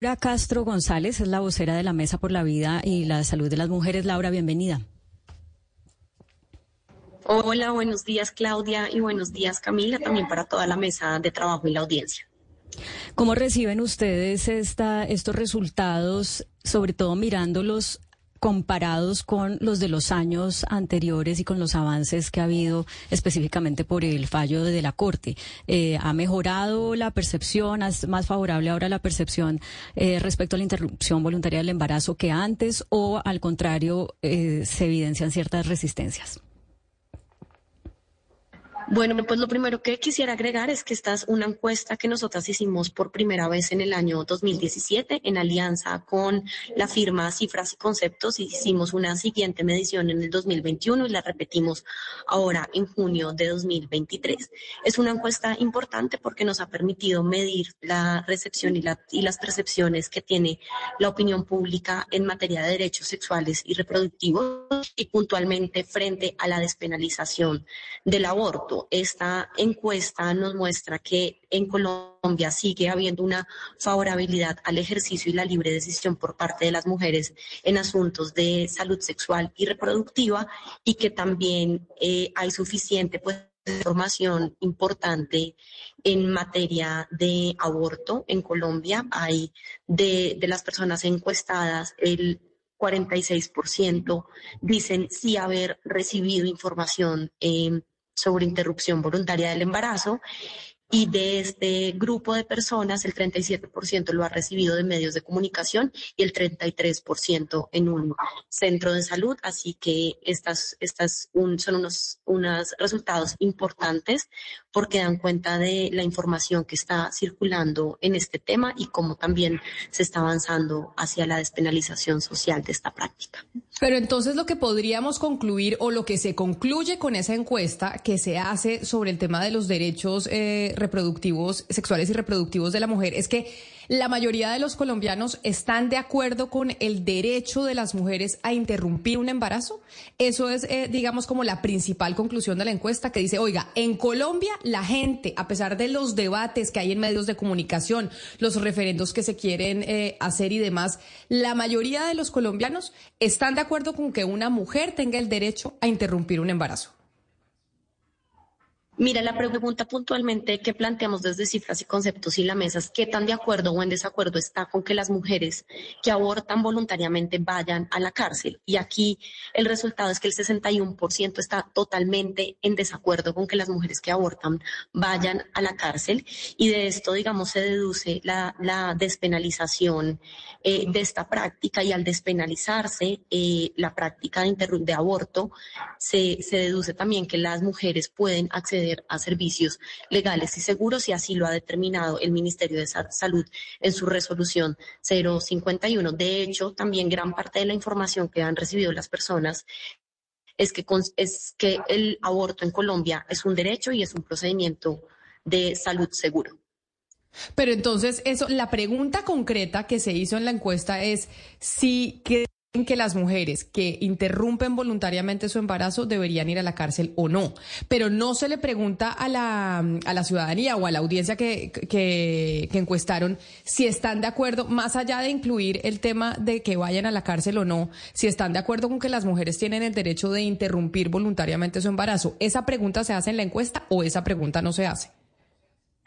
Laura Castro González es la vocera de la Mesa por la Vida y la Salud de las Mujeres. Laura, bienvenida. Hola, buenos días Claudia y buenos días Camila, también para toda la mesa de trabajo y la audiencia. ¿Cómo reciben ustedes esta, estos resultados, sobre todo mirándolos comparados con los de los años anteriores y con los avances que ha habido específicamente por el fallo de la Corte. Eh, ¿Ha mejorado la percepción? ¿Es más favorable ahora la percepción eh, respecto a la interrupción voluntaria del embarazo que antes o al contrario eh, se evidencian ciertas resistencias? Bueno, pues lo primero que quisiera agregar es que esta es una encuesta que nosotras hicimos por primera vez en el año 2017 en alianza con la firma Cifras y Conceptos. Hicimos una siguiente medición en el 2021 y la repetimos ahora en junio de 2023. Es una encuesta importante porque nos ha permitido medir la recepción y, y las percepciones que tiene la opinión pública en materia de derechos sexuales y reproductivos y puntualmente frente a la despenalización del aborto esta encuesta nos muestra que en Colombia sigue habiendo una favorabilidad al ejercicio y la libre decisión por parte de las mujeres en asuntos de salud sexual y reproductiva y que también eh, hay suficiente pues, información importante en materia de aborto en Colombia. Hay de, de las personas encuestadas, el 46% dicen sí haber recibido información eh, sobre interrupción voluntaria del embarazo y de este grupo de personas el 37% lo ha recibido de medios de comunicación y el 33% en un centro de salud. Así que estas, estas son unos, unos resultados importantes porque dan cuenta de la información que está circulando en este tema y cómo también se está avanzando hacia la despenalización social de esta práctica. Pero entonces lo que podríamos concluir o lo que se concluye con esa encuesta que se hace sobre el tema de los derechos eh, reproductivos, sexuales y reproductivos de la mujer es que la mayoría de los colombianos están de acuerdo con el derecho de las mujeres a interrumpir un embarazo. Eso es, eh, digamos, como la principal conclusión de la encuesta que dice, oiga, en Colombia la gente, a pesar de los debates que hay en medios de comunicación, los referendos que se quieren eh, hacer y demás, la mayoría de los colombianos están de acuerdo con que una mujer tenga el derecho a interrumpir un embarazo. Mira, la pregunta puntualmente que planteamos desde cifras y conceptos y la mesa es qué tan de acuerdo o en desacuerdo está con que las mujeres que abortan voluntariamente vayan a la cárcel. Y aquí el resultado es que el 61% está totalmente en desacuerdo con que las mujeres que abortan vayan a la cárcel. Y de esto, digamos, se deduce la, despenalización eh, de esta práctica y al despenalizarse eh, la práctica de, de aborto, se, se deduce también que las mujeres pueden acceder a servicios legales y seguros y así lo ha determinado el Ministerio de Salud en su resolución 051. De hecho, también gran parte de la información que han recibido las personas es que, es que el aborto en Colombia es un derecho y es un procedimiento de salud seguro. Pero entonces, eso, la pregunta concreta que se hizo en la encuesta es si que que las mujeres que interrumpen voluntariamente su embarazo deberían ir a la cárcel o no. Pero no se le pregunta a la, a la ciudadanía o a la audiencia que, que, encuestaron si están de acuerdo, más allá de incluir el tema de que vayan a la cárcel o no, si están de acuerdo con que las mujeres tienen el derecho de interrumpir voluntariamente su embarazo. ¿Esa pregunta se hace en la encuesta o esa pregunta no se hace?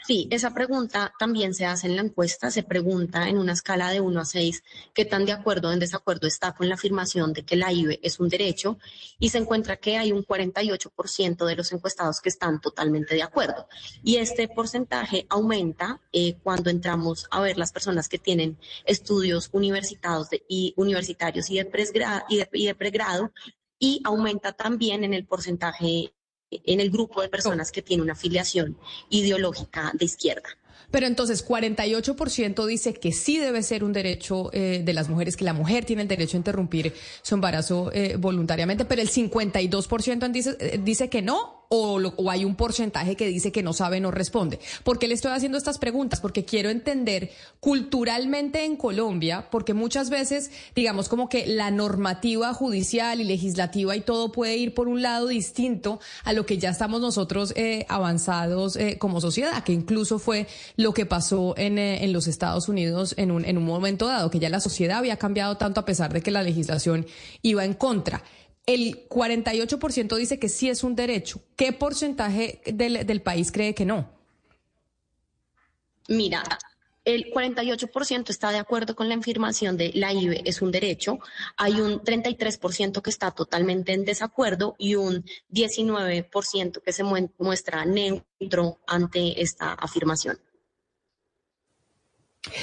Sí, esa pregunta también se hace en la encuesta, se pregunta en una escala de 1 a 6 qué tan de acuerdo o en desacuerdo está con la afirmación de que la IVE es un derecho y se encuentra que hay un 48% de los encuestados que están totalmente de acuerdo. Y este porcentaje aumenta eh, cuando entramos a ver las personas que tienen estudios universitarios y universitarios y de, y de pregrado y aumenta también en el porcentaje en el grupo de personas que tiene una afiliación ideológica de izquierda. Pero entonces, 48% dice que sí debe ser un derecho eh, de las mujeres, que la mujer tiene el derecho a interrumpir su embarazo eh, voluntariamente, pero el 52% dice, eh, dice que no. O, o hay un porcentaje que dice que no sabe, no responde. ¿Por qué le estoy haciendo estas preguntas? Porque quiero entender culturalmente en Colombia, porque muchas veces, digamos, como que la normativa judicial y legislativa y todo puede ir por un lado distinto a lo que ya estamos nosotros eh, avanzados eh, como sociedad, que incluso fue lo que pasó en, eh, en los Estados Unidos en un, en un momento dado, que ya la sociedad había cambiado tanto a pesar de que la legislación iba en contra. El 48% dice que sí es un derecho. ¿Qué porcentaje del, del país cree que no? Mira, el 48% está de acuerdo con la afirmación de la IBE es un derecho, hay un 33% que está totalmente en desacuerdo y un 19% que se muestra neutro ante esta afirmación.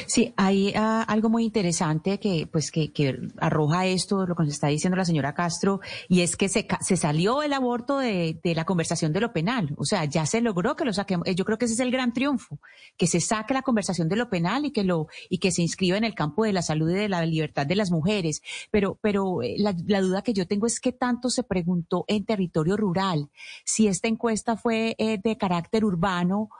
Sí, hay ah, algo muy interesante que, pues, que, que, arroja esto, lo que nos está diciendo la señora Castro, y es que se, se salió el aborto de, de, la conversación de lo penal. O sea, ya se logró que lo saquemos. Eh, yo creo que ese es el gran triunfo, que se saque la conversación de lo penal y que lo, y que se inscriba en el campo de la salud y de la libertad de las mujeres. Pero, pero eh, la, duda que yo tengo es qué tanto se preguntó en territorio rural, si esta encuesta fue eh, de carácter urbano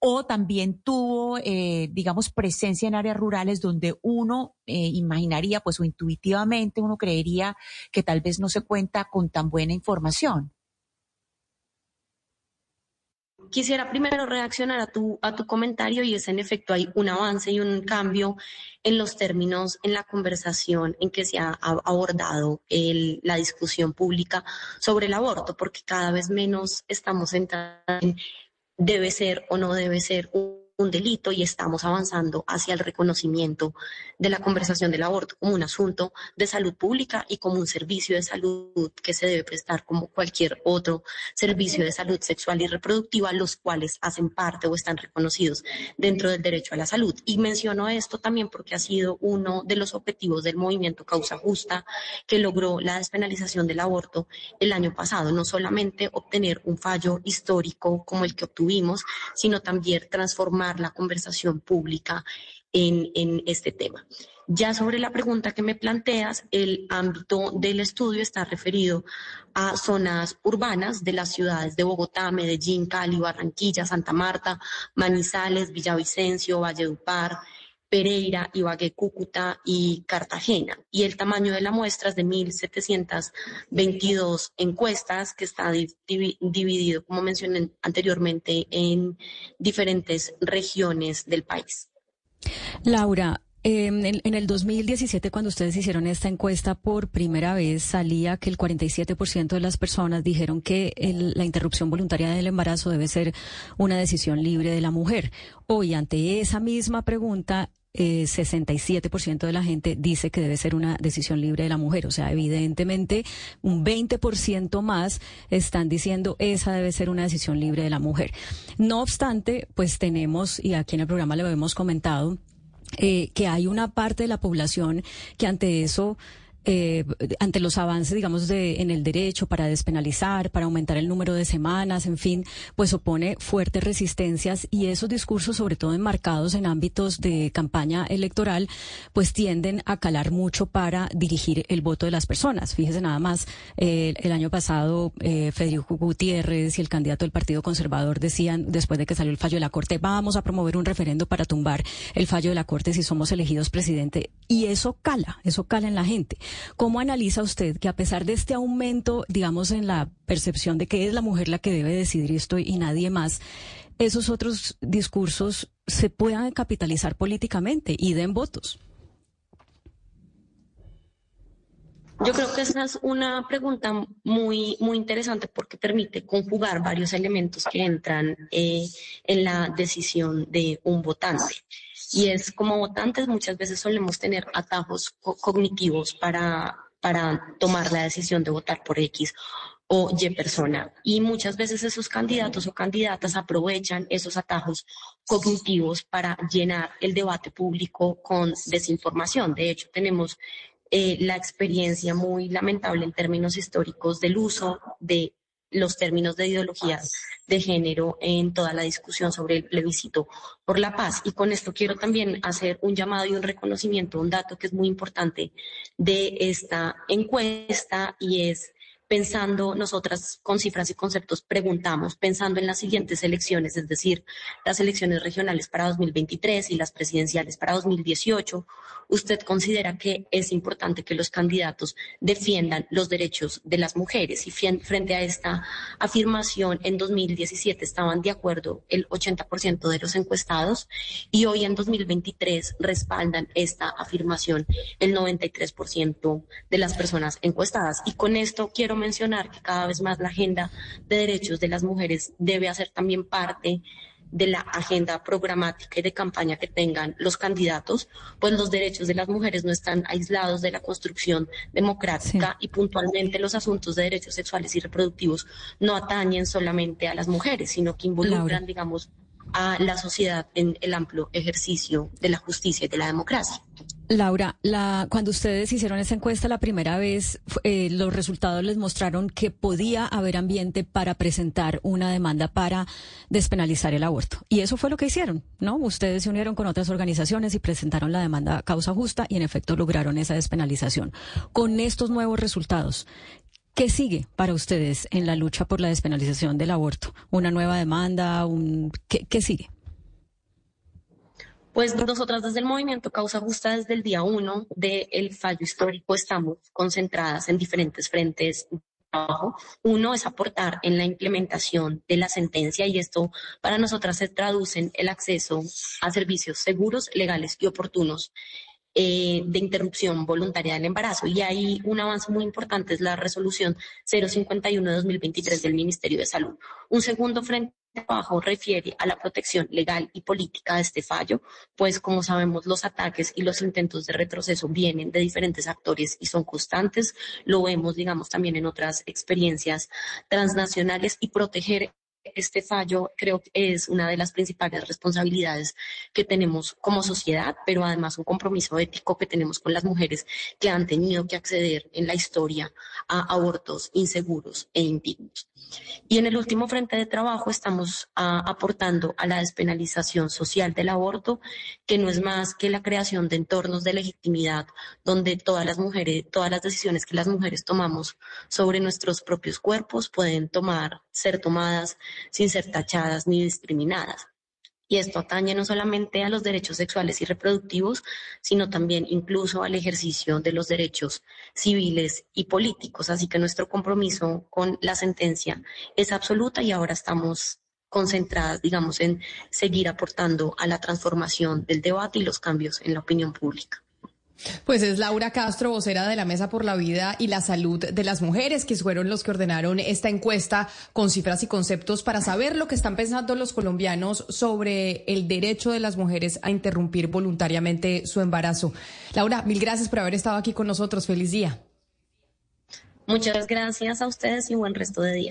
o también tuvo, eh, digamos, presencia en áreas rurales donde uno eh, imaginaría, pues o intuitivamente uno creería que tal vez no se cuenta con tan buena información. Quisiera primero reaccionar a tu, a tu comentario y es en efecto hay un avance y un cambio en los términos en la conversación en que se ha abordado la discusión pública sobre el aborto, porque cada vez menos estamos entrando en debe ser o no debe ser un delito y estamos avanzando hacia el reconocimiento de la conversación del aborto como un asunto de salud pública y como un servicio de salud que se debe prestar como cualquier otro servicio de salud sexual y reproductiva, los cuales hacen parte o están reconocidos dentro del derecho a la salud. Y menciono esto también porque ha sido uno de los objetivos del movimiento Causa Justa que logró la despenalización del aborto el año pasado, no solamente obtener un fallo histórico como el que obtuvimos, sino también transformar la conversación pública en, en este tema. Ya sobre la pregunta que me planteas, el ámbito del estudio está referido a zonas urbanas de las ciudades de Bogotá, Medellín, Cali, Barranquilla, Santa Marta, Manizales, Villavicencio, Valledupar, Pereira, Ibagué, Cúcuta y Cartagena. Y el tamaño de la muestra es de 1.722 encuestas, que está dividido, como mencioné anteriormente, en diferentes regiones del país. Laura, em, en, el 2017, cuando ustedes hicieron esta encuesta por primera vez, salía que el 47% de las personas dijeron que la interrupción voluntaria del embarazo debe ser una decisión libre de la mujer. Hoy, ante esa misma pregunta, eh, 67% de la gente dice que debe ser una decisión libre de la mujer. O sea, evidentemente un 20% más están diciendo esa debe ser una decisión libre de la mujer. No obstante, pues tenemos, y aquí en el programa lo hemos comentado, eh, que hay una parte de la población que ante eso eh, ante los avances, digamos, de, en el derecho para despenalizar, para aumentar el número de semanas, en fin, pues opone fuertes resistencias y esos discursos, sobre todo enmarcados en ámbitos de campaña electoral, pues tienden a calar mucho para dirigir el voto de las personas. Fíjese nada más, eh, el año pasado eh, Federico Gutiérrez y el candidato del Partido Conservador decían, después de que salió el fallo de la Corte, vamos a promover un referendo para tumbar el fallo de la Corte si somos elegidos presidente. Y eso cala, eso cala en la gente. ¿Cómo analiza usted que a pesar de este aumento, digamos, en la percepción de que es la mujer la que debe decidir esto y nadie más, esos otros discursos se puedan capitalizar políticamente y den votos? Yo creo que esa es una pregunta muy, muy interesante porque permite conjugar varios elementos que entran eh, en la decisión de un votante. Y es como votantes muchas veces solemos tener atajos cognitivos para, para tomar la decisión de votar por X o Y persona. Y muchas veces esos candidatos o candidatas aprovechan esos atajos cognitivos para llenar el debate público con desinformación. De hecho, tenemos eh, la experiencia muy lamentable en términos históricos del uso de los términos de ideología de género en toda la discusión sobre el plebiscito por la paz. Y con esto quiero también hacer un llamado y un reconocimiento, un dato que es muy importante de esta encuesta y es pensando nosotras con cifras y conceptos, preguntamos, pensando en las siguientes elecciones, es decir, las elecciones regionales para 2023 y las presidenciales para 2018, ¿usted considera que es importante que los candidatos defiendan los derechos de las mujeres? Y frente a esta afirmación, en 2017 estaban de acuerdo el 80% de los encuestados y hoy en 2023 respaldan esta afirmación el 93% de las personas encuestadas. Y con esto quiero mencionar que cada vez más la agenda de derechos de las mujeres debe hacer también parte de la agenda programática y de campaña que tengan los candidatos, pues los derechos de las mujeres no están aislados de la construcción democrática y puntualmente los asuntos de derechos sexuales y reproductivos no atañen solamente a las mujeres, sino que involucran, digamos, a la sociedad en el amplio ejercicio de la justicia y de la democracia. Laura, la, cuando ustedes hicieron esa encuesta la primera vez, eh, los resultados les mostraron que podía haber ambiente para presentar una demanda para despenalizar el aborto. Y eso fue lo que hicieron, ¿no? Ustedes se unieron con otras organizaciones y presentaron la demanda causa justa y en efecto lograron esa despenalización. Con estos nuevos resultados, ¿Qué sigue para ustedes en la lucha por la despenalización del aborto? ¿Una nueva demanda? Un... ¿Qué, sigue? Pues nosotras desde el movimiento Causa Justa, desde el día uno del fallo histórico, estamos concentradas en diferentes frentes de trabajo. Uno es aportar en la implementación de la sentencia y esto para nosotras se traduce en el acceso a servicios seguros, legales y oportunos eh, de interrupción voluntaria del embarazo. Y ahí un avance muy importante es la resolución 051 de 2023 del Ministerio de Salud. Un segundo frente de trabajo refiere a la protección legal y política de este fallo, pues como sabemos los ataques y los intentos de retroceso vienen de diferentes actores y son constantes. Lo vemos, digamos, también en otras experiencias transnacionales y proteger este fallo creo que es una de las principales responsabilidades que tenemos como sociedad, pero además un compromiso ético que tenemos con las mujeres que han tenido que acceder en la historia a abortos inseguros e indignos. Y en el último frente de trabajo estamos ah, aportando a la despenalización social del aborto, que no es más que la creación de entornos de legitimidad donde todas las mujeres, todas las decisiones que las mujeres tomamos sobre nuestros propios cuerpos pueden tomar, ser tomadas sin ser tachadas ni discriminadas. Y esto atañe no solamente a los derechos sexuales y reproductivos, sino también incluso al ejercicio de los derechos civiles y políticos. Así que nuestro compromiso con la sentencia es absoluta y ahora estamos concentradas, digamos, en seguir aportando a la transformación del debate y los cambios en la opinión pública. Pues es Laura Castro, vocera de la Mesa por la Vida y la Salud de las Mujeres, que fueron los que ordenaron esta encuesta con cifras y conceptos para saber lo que están pensando los colombianos sobre el derecho de las mujeres a interrumpir voluntariamente su embarazo. Laura, mil gracias por haber estado aquí con nosotros. Feliz día. Muchas gracias a ustedes y buen resto de día.